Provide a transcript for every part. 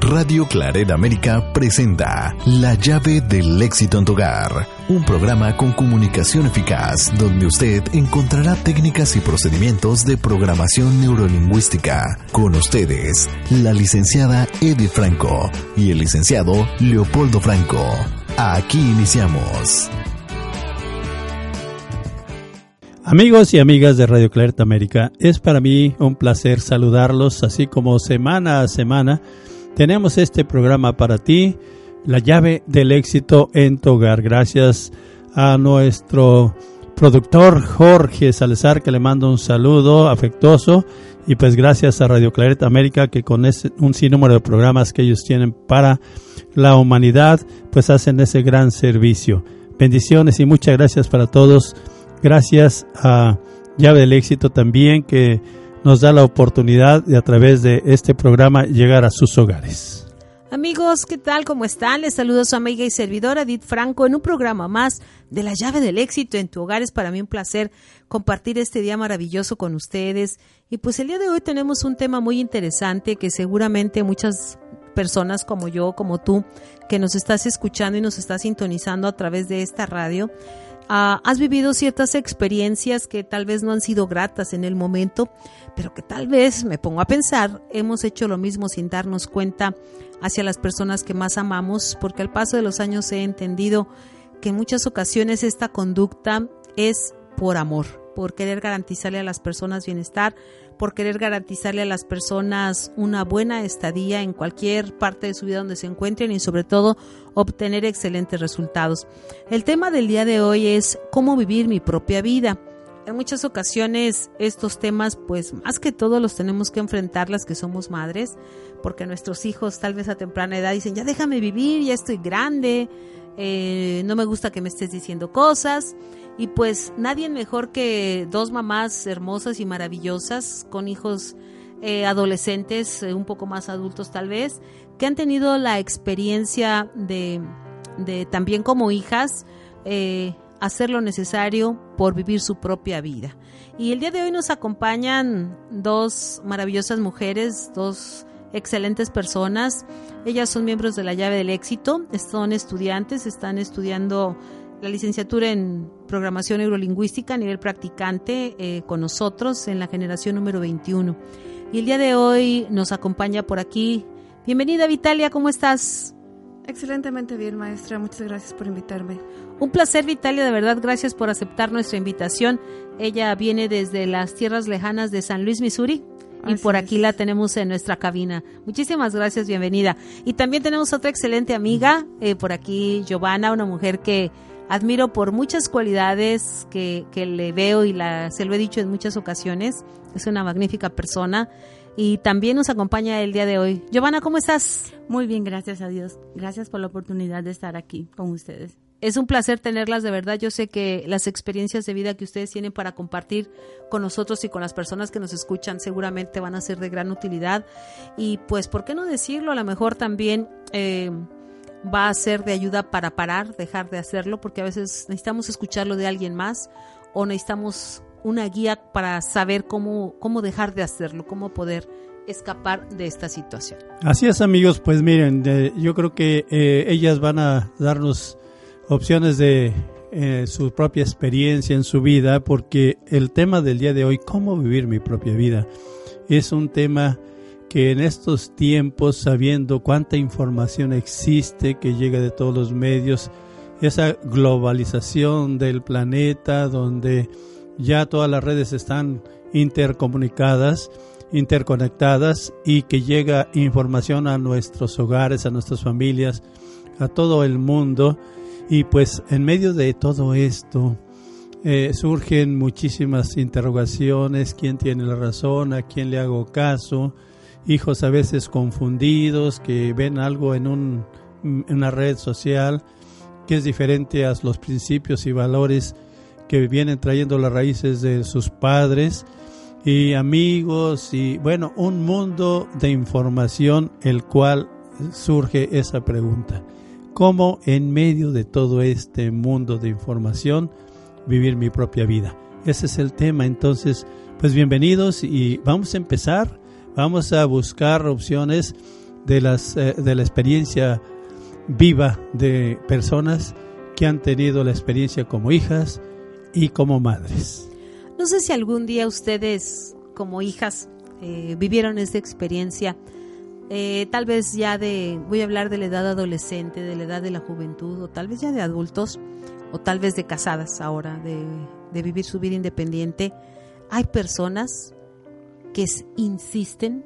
Radio Claret América presenta La llave del éxito en tu hogar, un programa con comunicación eficaz donde usted encontrará técnicas y procedimientos de programación neurolingüística. Con ustedes, la licenciada Edith Franco y el licenciado Leopoldo Franco. Aquí iniciamos. Amigos y amigas de Radio Claret América, es para mí un placer saludarlos así como semana a semana tenemos este programa para ti, la llave del éxito en tu hogar. Gracias a nuestro productor Jorge Salazar que le mando un saludo afectuoso y pues gracias a Radio Claret América que con ese, un sinnúmero de programas que ellos tienen para la humanidad pues hacen ese gran servicio. Bendiciones y muchas gracias para todos. Gracias a Llave del Éxito también que nos da la oportunidad de a través de este programa llegar a sus hogares. Amigos, ¿qué tal? ¿Cómo están? Les saludo a su amiga y servidora Edith Franco en un programa más de la llave del éxito en tu hogar. Es para mí un placer compartir este día maravilloso con ustedes. Y pues el día de hoy tenemos un tema muy interesante que seguramente muchas personas como yo, como tú, que nos estás escuchando y nos estás sintonizando a través de esta radio, Uh, has vivido ciertas experiencias que tal vez no han sido gratas en el momento, pero que tal vez, me pongo a pensar, hemos hecho lo mismo sin darnos cuenta hacia las personas que más amamos, porque al paso de los años he entendido que en muchas ocasiones esta conducta es por amor, por querer garantizarle a las personas bienestar, por querer garantizarle a las personas una buena estadía en cualquier parte de su vida donde se encuentren y sobre todo obtener excelentes resultados. El tema del día de hoy es cómo vivir mi propia vida. En muchas ocasiones estos temas, pues más que todo los tenemos que enfrentar las que somos madres, porque nuestros hijos tal vez a temprana edad dicen, ya déjame vivir, ya estoy grande, eh, no me gusta que me estés diciendo cosas. Y pues nadie mejor que dos mamás hermosas y maravillosas con hijos eh, adolescentes, eh, un poco más adultos tal vez, que han tenido la experiencia de, de también como hijas eh, hacer lo necesario por vivir su propia vida. Y el día de hoy nos acompañan dos maravillosas mujeres, dos excelentes personas. Ellas son miembros de la llave del éxito, son estudiantes, están estudiando la licenciatura en programación neurolingüística a nivel practicante eh, con nosotros en la generación número 21. Y el día de hoy nos acompaña por aquí. Bienvenida Vitalia, ¿cómo estás? Excelentemente bien, maestra. Muchas gracias por invitarme. Un placer, Vitalia, de verdad, gracias por aceptar nuestra invitación. Ella viene desde las tierras lejanas de San Luis, Missouri. Y por aquí la tenemos en nuestra cabina. Muchísimas gracias, bienvenida. Y también tenemos otra excelente amiga, eh, por aquí, Giovanna, una mujer que admiro por muchas cualidades que, que le veo y la, se lo he dicho en muchas ocasiones. Es una magnífica persona y también nos acompaña el día de hoy. Giovanna, ¿cómo estás? Muy bien, gracias a Dios. Gracias por la oportunidad de estar aquí con ustedes. Es un placer tenerlas de verdad. Yo sé que las experiencias de vida que ustedes tienen para compartir con nosotros y con las personas que nos escuchan seguramente van a ser de gran utilidad. Y pues, ¿por qué no decirlo? A lo mejor también eh, va a ser de ayuda para parar, dejar de hacerlo, porque a veces necesitamos escucharlo de alguien más o necesitamos una guía para saber cómo, cómo dejar de hacerlo, cómo poder escapar de esta situación. Así es amigos, pues miren, yo creo que eh, ellas van a darnos opciones de eh, su propia experiencia en su vida, porque el tema del día de hoy, cómo vivir mi propia vida, es un tema que en estos tiempos, sabiendo cuánta información existe que llega de todos los medios, esa globalización del planeta donde ya todas las redes están intercomunicadas, interconectadas y que llega información a nuestros hogares, a nuestras familias, a todo el mundo. Y pues en medio de todo esto eh, surgen muchísimas interrogaciones, quién tiene la razón, a quién le hago caso, hijos a veces confundidos, que ven algo en un, una red social que es diferente a los principios y valores que vienen trayendo las raíces de sus padres y amigos y bueno, un mundo de información el cual surge esa pregunta. ¿Cómo en medio de todo este mundo de información vivir mi propia vida? Ese es el tema. Entonces, pues bienvenidos y vamos a empezar. Vamos a buscar opciones de, las, eh, de la experiencia viva de personas que han tenido la experiencia como hijas y como madres. No sé si algún día ustedes como hijas eh, vivieron esa experiencia, eh, tal vez ya de, voy a hablar de la edad adolescente, de la edad de la juventud, o tal vez ya de adultos, o tal vez de casadas ahora, de, de vivir su vida independiente. Hay personas que insisten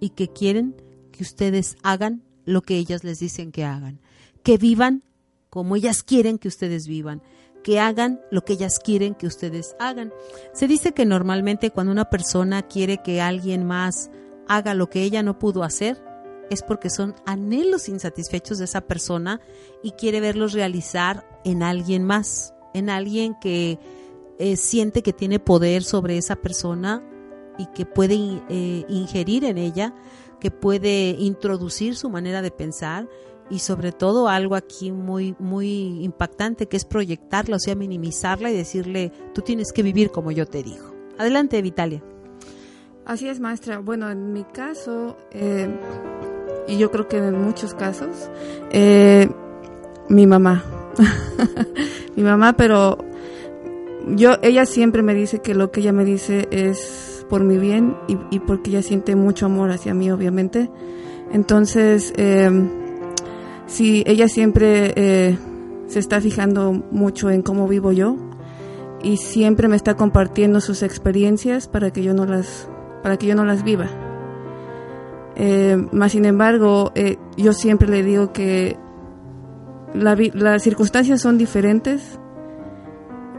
y que quieren que ustedes hagan lo que ellas les dicen que hagan, que vivan como ellas quieren que ustedes vivan, que hagan lo que ellas quieren que ustedes hagan. Se dice que normalmente cuando una persona quiere que alguien más haga lo que ella no pudo hacer, es porque son anhelos insatisfechos de esa persona y quiere verlos realizar en alguien más, en alguien que eh, siente que tiene poder sobre esa persona y que puede eh, ingerir en ella, que puede introducir su manera de pensar y sobre todo algo aquí muy muy impactante que es proyectarla, o sea, minimizarla y decirle, tú tienes que vivir como yo te digo. Adelante, Vitalia. Así es, maestra. Bueno, en mi caso, eh, y yo creo que en muchos casos, eh, mi mamá. mi mamá, pero yo, ella siempre me dice que lo que ella me dice es por mi bien y, porque ella siente mucho amor hacia mí, obviamente. Entonces, eh, sí, ella siempre eh, se está fijando mucho en cómo vivo yo y siempre me está compartiendo sus experiencias para que yo no las, para que yo no las viva. Eh, más sin embargo, eh, yo siempre le digo que las circunstancias son diferentes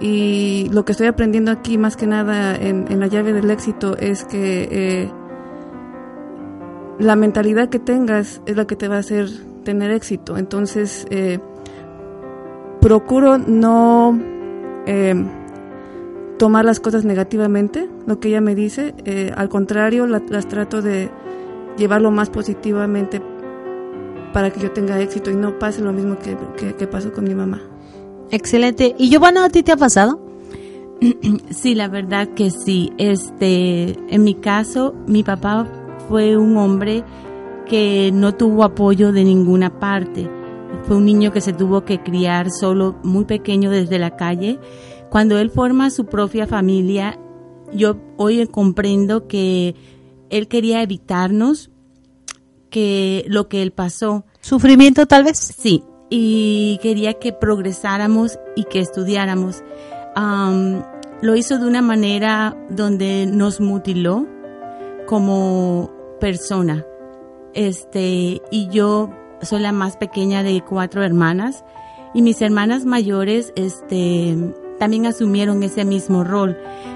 y lo que estoy aprendiendo aquí más que nada en, la llave del éxito es que eh, la mentalidad que tengas es la que te va a hacer tener éxito. Entonces, eh, procuro no eh, tomar las cosas negativamente, lo que ella me dice. Eh, al contrario, las trato de llevar lo más positivamente para que yo tenga éxito y no pase lo mismo que, pasó con mi mamá. Excelente. ¿Y Giovanna, a ti te ha pasado? Sí, la verdad que sí. Este, en mi caso, mi papá fue un hombre que no tuvo apoyo de ninguna parte. Fue un niño que se tuvo que criar solo, muy pequeño desde la calle. Cuando él forma su propia familia, yo hoy comprendo que él quería evitarnos que lo que él pasó. ¿Sufrimiento tal vez? Sí, y quería que progresáramos y que estudiáramos. lo hizo de una manera donde nos mutiló como persona. Este, y yo soy la más pequeña de cuatro hermanas y mis hermanas mayores, este, también asumieron ese mismo rol.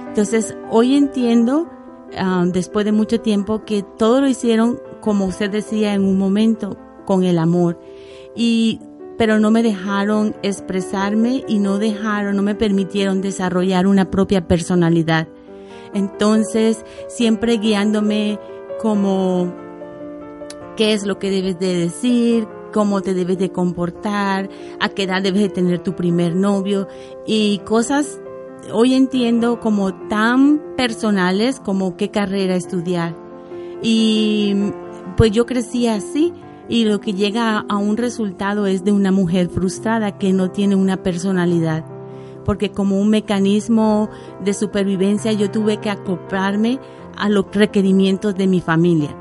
Entonces, hoy entiendo, después de mucho tiempo, que todo lo hicieron, como usted decía en un momento, con el amor. Y, pero no me dejaron expresarme y no dejaron, no me permitieron desarrollar una propia personalidad. Entonces, siempre guiándome como qué es lo que debes de decir, cómo te debes de comportar, a qué edad debes de tener tu primer novio y cosas hoy entiendo como tan personales como qué carrera estudiar. Y pues yo crecí así y lo que llega a un resultado es de una mujer frustrada que no tiene una personalidad. Porque como un mecanismo de supervivencia yo tuve que acoplarme a los requerimientos de mi familia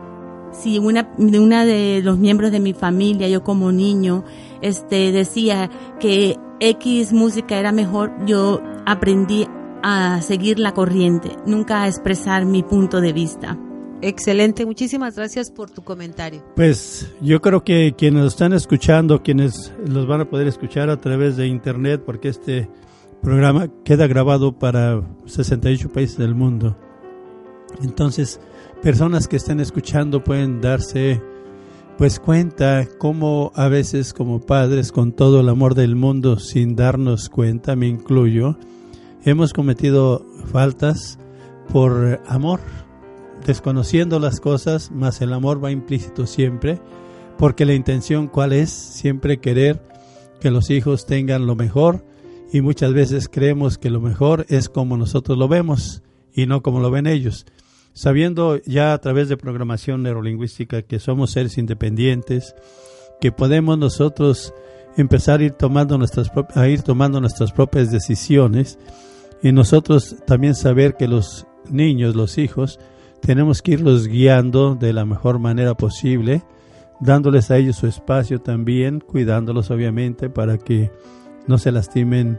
si una, de los miembros de mi familia, yo como niño, este, decía que X música era mejor, yo aprendí a seguir la corriente, nunca a expresar mi punto de vista. Excelente, muchísimas gracias por tu comentario. Pues yo creo que quienes nos están escuchando, quienes los van a poder escuchar a través de internet, porque este programa queda grabado para 68 países del mundo. Entonces, personas que estén escuchando pueden darse pues cuenta cómo a veces como padres con todo el amor del mundo sin darnos cuenta, me incluyo, hemos cometido faltas por amor, desconociendo las cosas, más el amor va implícito siempre, porque la intención cuál es siempre querer que los hijos tengan lo mejor y muchas veces creemos que lo mejor es como nosotros lo vemos y no como lo ven ellos. Sabiendo ya a través de programación neurolingüística que somos seres independientes, que podemos nosotros empezar a ir tomando nuestras, a ir tomando nuestras propias decisiones y nosotros también saber que los niños, los hijos, tenemos que irlos guiando de la mejor manera posible, dándoles a ellos su espacio también, cuidándolos obviamente para que no se lastimen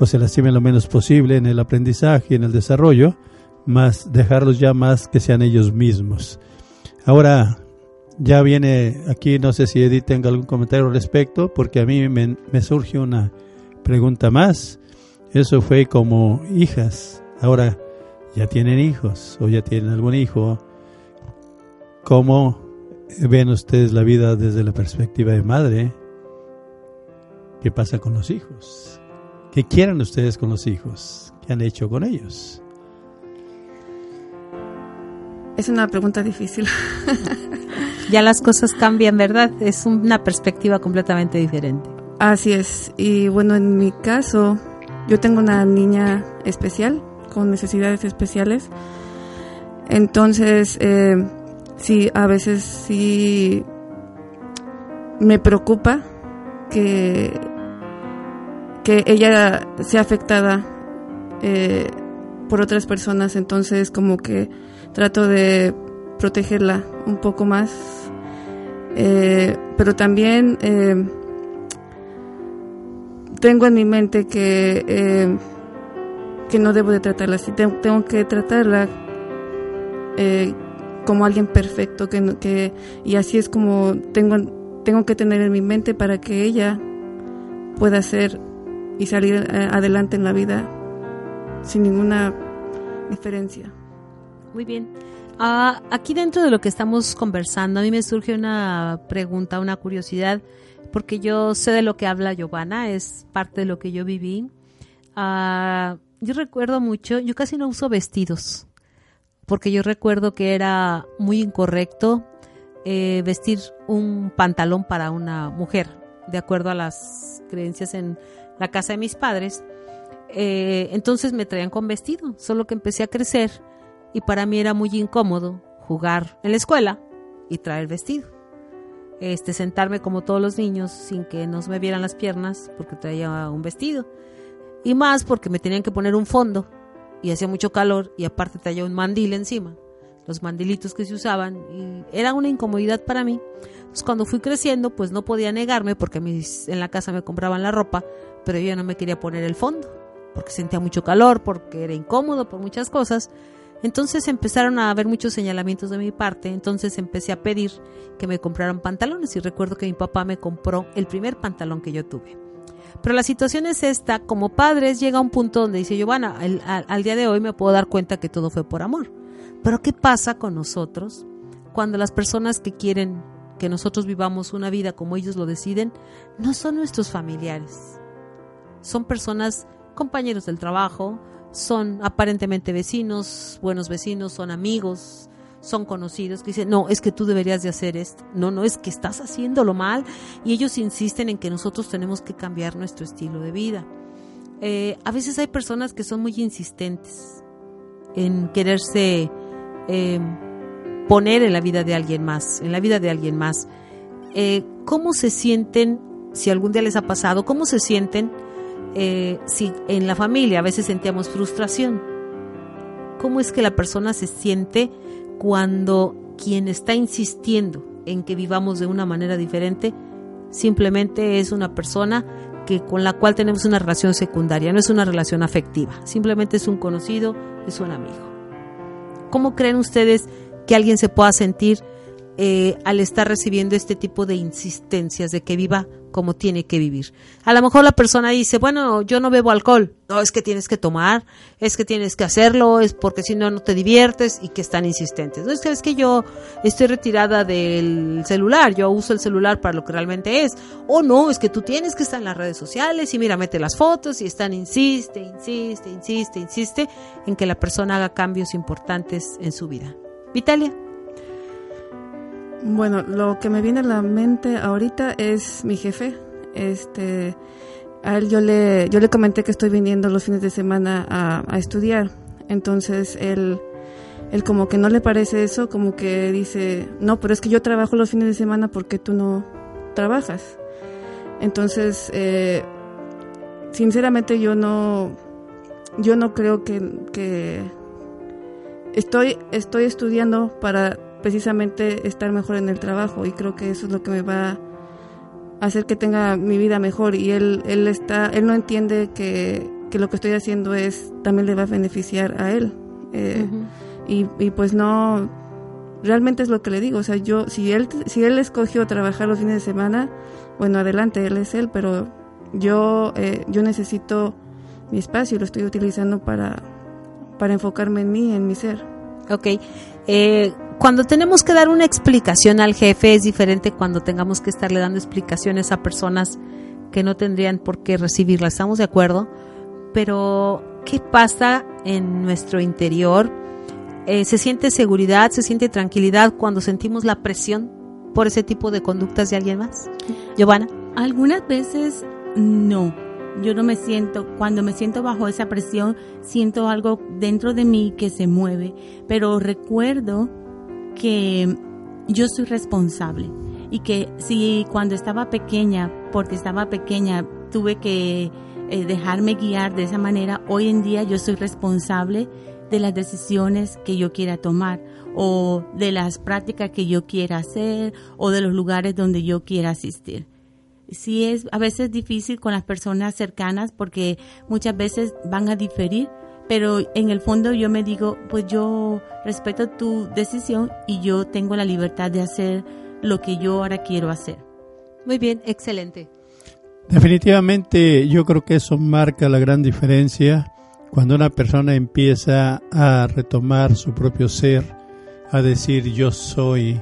o se lastimen lo menos posible en el aprendizaje en el desarrollo más dejarlos ya más que sean ellos mismos. Ahora ya viene aquí, no sé si Edith tenga algún comentario al respecto, porque a mí me, surge una pregunta más. Eso fue como hijas. Ahora ya tienen hijos o ya tienen algún hijo. ¿Cómo ven ustedes la vida desde la perspectiva de madre? ¿Qué pasa con los hijos? ¿Qué quieren ustedes con los hijos? ¿Qué han hecho con ellos? Es una pregunta difícil. ya las cosas cambian, ¿verdad? Es una perspectiva completamente diferente. Así es. Y bueno, en mi caso, yo tengo una niña especial, con necesidades especiales. Entonces, eh, sí, a veces sí me preocupa que, que ella sea afectada eh, por otras personas. Entonces, como que trato de protegerla un poco más, eh, pero también tengo en mi mente que, no debo de tratarla así, tengo, que tratarla como alguien perfecto, que, que, y así es como tengo, tengo que tener en mi mente para que ella pueda ser y salir adelante en la vida sin ninguna diferencia. Muy bien. Ah, aquí dentro de lo que estamos conversando, a mí me surge una pregunta, una curiosidad, porque yo sé de lo que habla Giovanna, es parte de lo que yo viví. Ah, yo recuerdo mucho, yo casi no uso vestidos, porque yo recuerdo que era muy incorrecto eh, vestir un pantalón para una mujer, de acuerdo a las creencias en la casa de mis padres. Eh, entonces me traían con vestido, solo que empecé a crecer y para mí era muy incómodo jugar en la escuela y traer vestido. Este, sentarme como todos los niños sin que nos me vieran las piernas porque traía un vestido. Y más porque me tenían que poner un fondo y hacía mucho calor y aparte traía un mandil encima, los mandilitos que se usaban y era una incomodidad para mí. Pues cuando fui creciendo pues no podía negarme porque mis, en la casa me compraban la ropa, pero yo no me quería poner el fondo porque sentía mucho calor, porque era incómodo por muchas cosas. Entonces empezaron a haber muchos señalamientos de mi parte, entonces empecé a pedir que me compraran pantalones y recuerdo que mi papá me compró el primer pantalón que yo tuve. Pero la situación es esta, como padres llega un punto donde dice Giovanna, al, al día de hoy me puedo dar cuenta que todo fue por amor. Pero ¿qué pasa con nosotros cuando las personas que quieren que nosotros vivamos una vida como ellos lo deciden no son nuestros familiares? Son personas, compañeros del trabajo, son aparentemente vecinos, buenos vecinos, son amigos, son conocidos, que dicen, no, es que tú deberías de hacer esto, no, no, es que estás haciéndolo mal y ellos insisten en que nosotros tenemos que cambiar nuestro estilo de vida. Eh, a veces hay personas que son muy insistentes en quererse eh, poner en la vida de alguien más, en la vida de alguien más. Eh, ¿Cómo se sienten, si algún día les ha pasado, cómo se sienten eh, si en la familia a veces sentíamos frustración, ¿cómo es que la persona se siente cuando quien está insistiendo en que vivamos de una manera diferente simplemente es una persona que con la cual tenemos una relación secundaria, no es una relación afectiva, simplemente es un conocido, es un amigo. ¿Cómo creen ustedes que alguien se pueda sentir eh, al estar recibiendo este tipo de insistencias de que viva como tiene que vivir. A lo mejor la persona dice, bueno, yo no bebo alcohol. No, es que tienes que tomar, es que tienes que hacerlo, es porque si no, no te diviertes y que están insistentes. No es que es que yo estoy retirada del celular, yo uso el celular para lo que realmente es. O no, es que tú tienes que estar en las redes sociales y mira, mete las fotos y están, insiste, insiste, insiste, insiste en que la persona haga cambios importantes en su vida. Vitalia. Bueno, lo que me viene a la mente ahorita es mi jefe. Este, a él yo le, yo le comenté que estoy viniendo los fines de semana a, estudiar. Entonces él, él como que no le parece eso, como que dice, no, pero es que yo trabajo los fines de semana porque tú no trabajas. Entonces, eh, sinceramente yo no, yo no creo que, que estoy, estoy estudiando para precisamente estar mejor en el trabajo y creo que eso es lo que me va a hacer que tenga mi vida mejor y él él está él no entiende que, que lo que estoy haciendo es también le va a beneficiar a él eh, y, y pues no realmente es lo que le digo o sea yo si él si él escogió trabajar los fines de semana bueno adelante él es él pero yo eh, yo necesito mi espacio y lo estoy utilizando para para enfocarme en mí en mi ser Ok. Eh, cuando tenemos que dar una explicación al jefe es diferente cuando tengamos que estarle dando explicaciones a personas que no tendrían por qué recibirla. ¿Estamos de acuerdo? Pero, ¿qué pasa en nuestro interior? Eh, ¿Se siente seguridad, se siente tranquilidad cuando sentimos la presión por ese tipo de conductas de alguien más? Giovanna. Algunas veces no yo no me siento, cuando me siento bajo esa presión, siento algo dentro de mí que se mueve, pero recuerdo que yo soy responsable y que si cuando estaba pequeña, porque estaba pequeña, tuve que eh, dejarme guiar de esa manera, hoy en día yo soy responsable de las decisiones que yo quiera tomar o de las prácticas que yo quiera hacer o de los lugares donde yo quiera asistir. Sí es a veces difícil con las personas cercanas porque muchas veces van a diferir, pero en el fondo yo me digo, pues yo respeto tu decisión y yo tengo la libertad de hacer lo que yo ahora quiero hacer. Muy bien, excelente. Definitivamente yo creo que eso marca la gran diferencia cuando una persona empieza a retomar su propio ser, a decir yo soy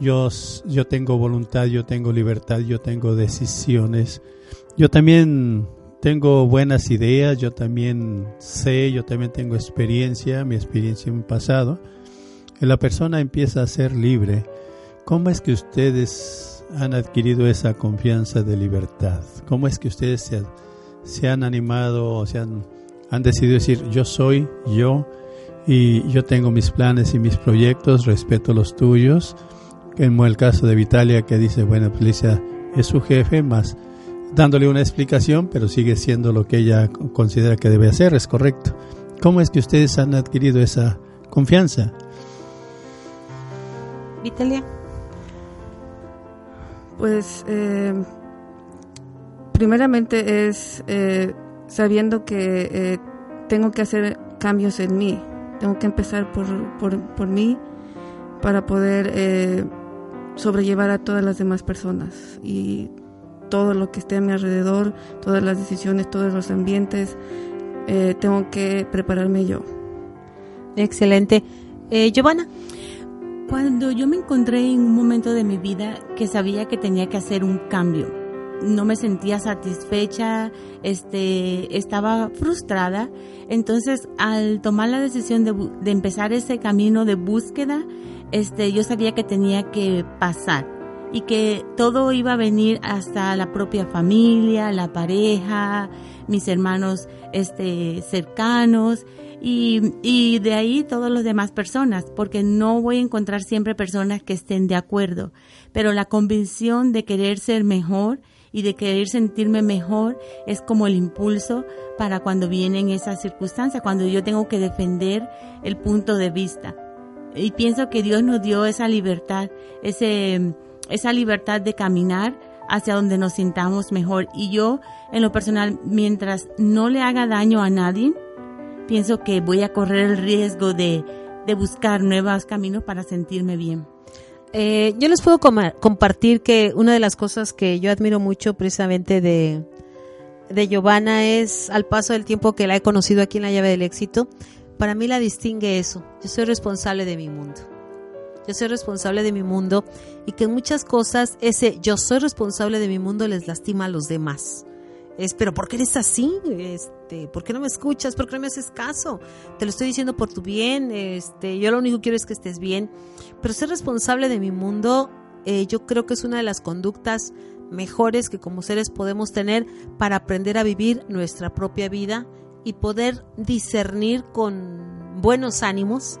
yo, yo tengo voluntad, yo tengo libertad, yo tengo decisiones. Yo también tengo buenas ideas, yo también sé, yo también tengo experiencia, mi experiencia en mi pasado. Y la persona empieza a ser libre. ¿Cómo es que ustedes han adquirido esa confianza de libertad? ¿Cómo es que ustedes se, se han animado o se han, han decidido decir yo soy yo y yo tengo mis planes y mis proyectos, respeto los tuyos? como el caso de Vitalia que dice, bueno, Felicia es su jefe, más dándole una explicación, pero sigue siendo lo que ella considera que debe hacer, es correcto. ¿Cómo es que ustedes han adquirido esa confianza? Vitalia. Pues eh, primeramente es eh, sabiendo que eh, tengo que hacer cambios en mí, tengo que empezar por, por, por mí para poder sobrellevar a todas las demás personas y todo lo que esté a mi alrededor, todas las decisiones, todos los ambientes, eh, tengo que prepararme yo. Excelente. Eh, Giovanna. Cuando yo me encontré en un momento de mi vida que sabía que tenía que hacer un cambio, no me sentía satisfecha, este, estaba frustrada. Entonces, al tomar la decisión de, de empezar ese camino de búsqueda, este, yo sabía que tenía que pasar y que todo iba a venir hasta la propia familia, la pareja, mis hermanos este, cercanos y, y de ahí todas las demás personas, porque no voy a encontrar siempre personas que estén de acuerdo, pero la convicción de querer ser mejor y de querer sentirme mejor es como el impulso para cuando vienen esas circunstancias, cuando yo tengo que defender el punto de vista. Y pienso que Dios nos dio esa libertad, ese, esa libertad de caminar hacia donde nos sintamos mejor. Y yo, en lo personal, mientras no le haga daño a nadie, pienso que voy a correr el riesgo de, de buscar nuevos caminos para sentirme bien. Eh, yo les puedo compartir que una de las cosas que yo admiro mucho precisamente de, de Giovanna es al paso del tiempo que la he conocido aquí en la llave del éxito, para mí la distingue eso. Yo soy responsable de mi mundo. Yo soy responsable de mi mundo y que en muchas cosas ese yo soy responsable de mi mundo les lastima a los demás. Es, pero ¿por qué eres así? Este, ¿Por qué no me escuchas? ¿Por qué no me haces caso? Te lo estoy diciendo por tu bien. Este, yo lo único que quiero es que estés bien. Pero ser responsable de mi mundo, eh, yo creo que es una de las conductas mejores que como seres podemos tener para aprender a vivir nuestra propia vida y poder discernir con buenos ánimos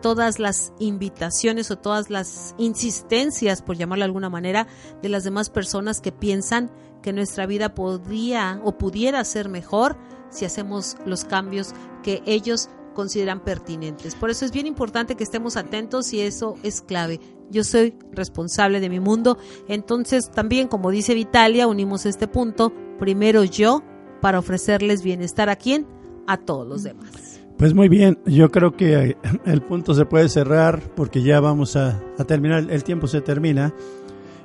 todas las invitaciones o todas las insistencias, por llamarlo de alguna manera, de las demás personas que piensan que nuestra vida podría o pudiera ser mejor si hacemos los cambios que ellos consideran pertinentes. Por eso es bien importante que estemos atentos y eso es clave. Yo soy responsable de mi mundo, entonces también como dice Vitalia, unimos este punto, primero yo para ofrecerles bienestar a quién? A todos los demás. Pues muy bien, yo creo que el punto se puede cerrar porque ya vamos a, terminar, el tiempo se termina.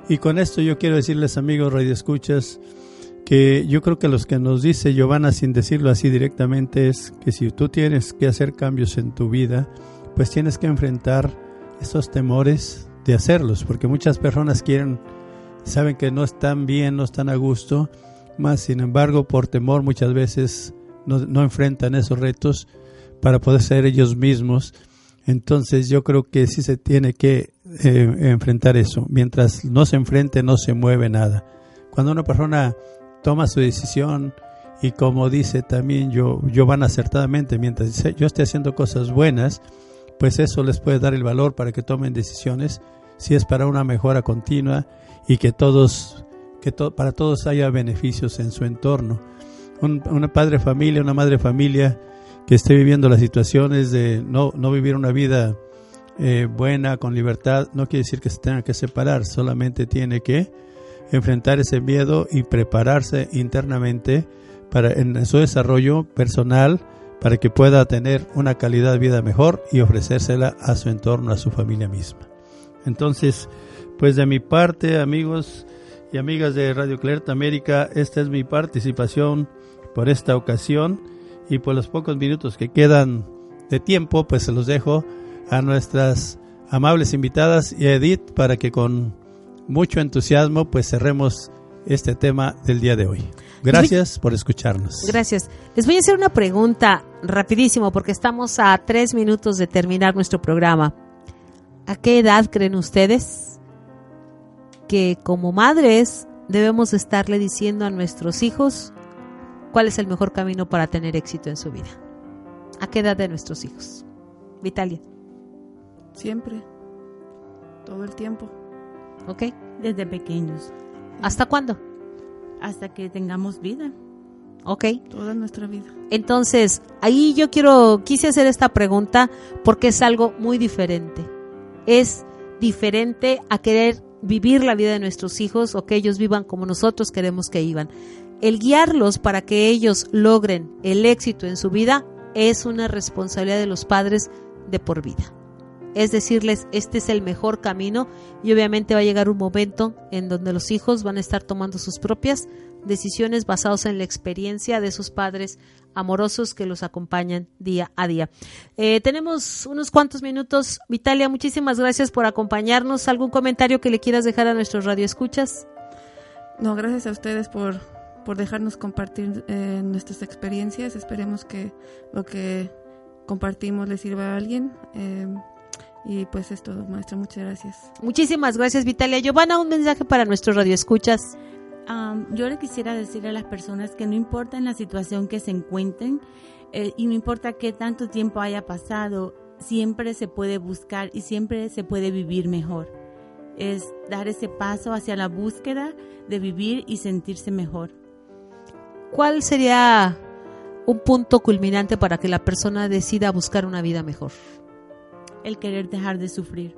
Y con esto yo quiero decirles amigos radioescuchas, escuchas que yo creo que los que nos dice Giovanna sin decirlo así directamente es que si tú tienes que hacer cambios en tu vida, pues tienes que enfrentar esos temores de hacerlos, porque muchas personas quieren, saben que no están bien, no están a gusto, más sin embargo por temor muchas veces no, enfrentan esos retos para poder ser ellos mismos. Entonces yo creo que sí se tiene que eh, enfrentar eso. Mientras no se enfrente no se mueve nada. Cuando una persona toma su decisión y como dice también yo, van acertadamente, mientras yo esté haciendo cosas buenas, pues eso les puede dar el valor para que tomen decisiones, si es para una mejora continua y que todos, que para todos haya beneficios en su entorno. Un, una padre familia, una madre familia que esté viviendo las situaciones de no, no vivir una vida eh, buena, con libertad, no quiere decir que se tenga que separar, solamente tiene que enfrentar ese miedo y prepararse internamente para en su desarrollo personal para que pueda tener una calidad de vida mejor y ofrecérsela a su entorno, a su familia misma. Entonces, pues de mi parte, amigos y amigas de Radio Clerta América, esta es mi participación por esta ocasión y por los pocos minutos que quedan de tiempo, pues se los dejo a nuestras amables invitadas y a Edith para que con mucho entusiasmo, pues cerremos este tema del día de hoy. Gracias por escucharnos. Gracias. Les voy a hacer una pregunta rapidísimo porque estamos a tres minutos de terminar nuestro programa. ¿A qué edad creen ustedes que como madres debemos estarle diciendo a nuestros hijos cuál es el mejor camino para tener éxito en su vida? ¿A qué edad de nuestros hijos? Vitalia. Siempre. Todo el tiempo. ¿Ok? Desde pequeños. ¿Hasta cuándo? Hasta que tengamos vida. Ok. Toda nuestra vida. Entonces, ahí yo quiero, quise hacer esta pregunta porque es algo muy diferente. Es diferente a querer vivir la vida de nuestros hijos o que ellos vivan como nosotros queremos que vivan. El guiarlos para que ellos logren el éxito en su vida es una responsabilidad de los padres de por vida es decirles, este es el mejor camino y obviamente va a llegar un momento en donde los hijos van a estar tomando sus propias decisiones basadas en la experiencia de sus padres amorosos que los acompañan día a día. Eh, tenemos unos cuantos minutos. Vitalia, muchísimas gracias por acompañarnos. ¿Algún comentario que le quieras dejar a nuestros radioescuchas? No, gracias a ustedes por, por dejarnos compartir eh, nuestras experiencias. Esperemos que lo que compartimos le sirva a alguien. Eh, y pues es todo, maestra. Muchas gracias. Muchísimas gracias, Vitalia. Giovanna, un mensaje para nuestro radio escuchas. yo le quisiera decir a las personas que no importa en la situación que se encuentren eh, y no importa qué tanto tiempo haya pasado, siempre se puede buscar y siempre se puede vivir mejor. Es dar ese paso hacia la búsqueda de vivir y sentirse mejor. ¿Cuál sería un punto culminante para que la persona decida buscar una vida mejor? el querer dejar de sufrir.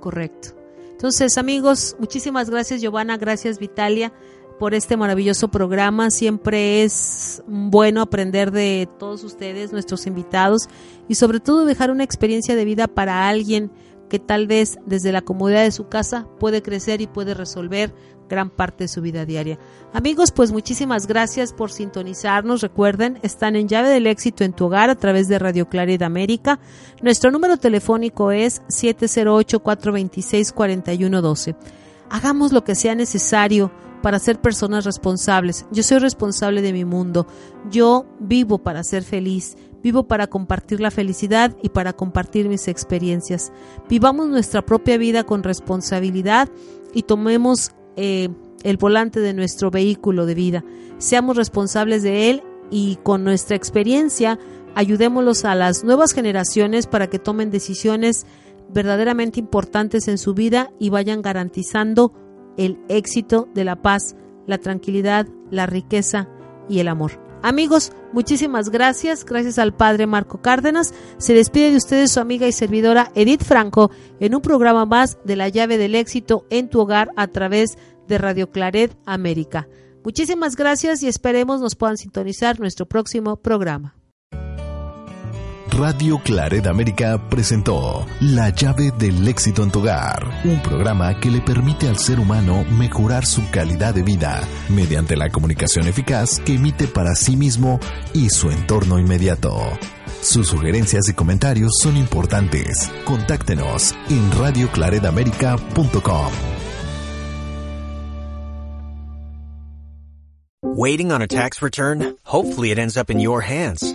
Correcto. Entonces, amigos, muchísimas gracias Giovanna, gracias Vitalia por este maravilloso programa. Siempre es bueno aprender de todos ustedes, nuestros invitados, y sobre todo dejar una experiencia de vida para alguien que tal vez desde la comodidad de su casa puede crecer y puede resolver gran parte de su vida diaria. Amigos, pues muchísimas gracias por sintonizarnos. Recuerden, están en llave del éxito en tu hogar a través de Radio Claridad América. Nuestro número telefónico es 708-426-4112. Hagamos lo que sea necesario para ser personas responsables. Yo soy responsable de mi mundo. Yo vivo para ser feliz. Vivo para compartir la felicidad y para compartir mis experiencias. Vivamos nuestra propia vida con responsabilidad y tomemos eh, el volante de nuestro vehículo de vida. Seamos responsables de él y con nuestra experiencia ayudémoslos a las nuevas generaciones para que tomen decisiones verdaderamente importantes en su vida y vayan garantizando el éxito de la paz, la tranquilidad, la riqueza y el amor. Amigos, muchísimas gracias. Gracias al padre Marco Cárdenas. Se despide de ustedes su amiga y servidora Edith Franco en un programa más de la llave del éxito en tu hogar a través de Radio Claret América. Muchísimas gracias y esperemos nos puedan sintonizar nuestro próximo programa. Radio Claret América presentó La llave del éxito en tu hogar, un programa que le permite al ser humano mejorar su calidad de vida mediante la comunicación eficaz que emite para sí mismo y su entorno inmediato. Sus sugerencias y comentarios son importantes. Contáctenos en radioclaredamerica.com. Waiting on a tax return? Hopefully it ends up in your hands.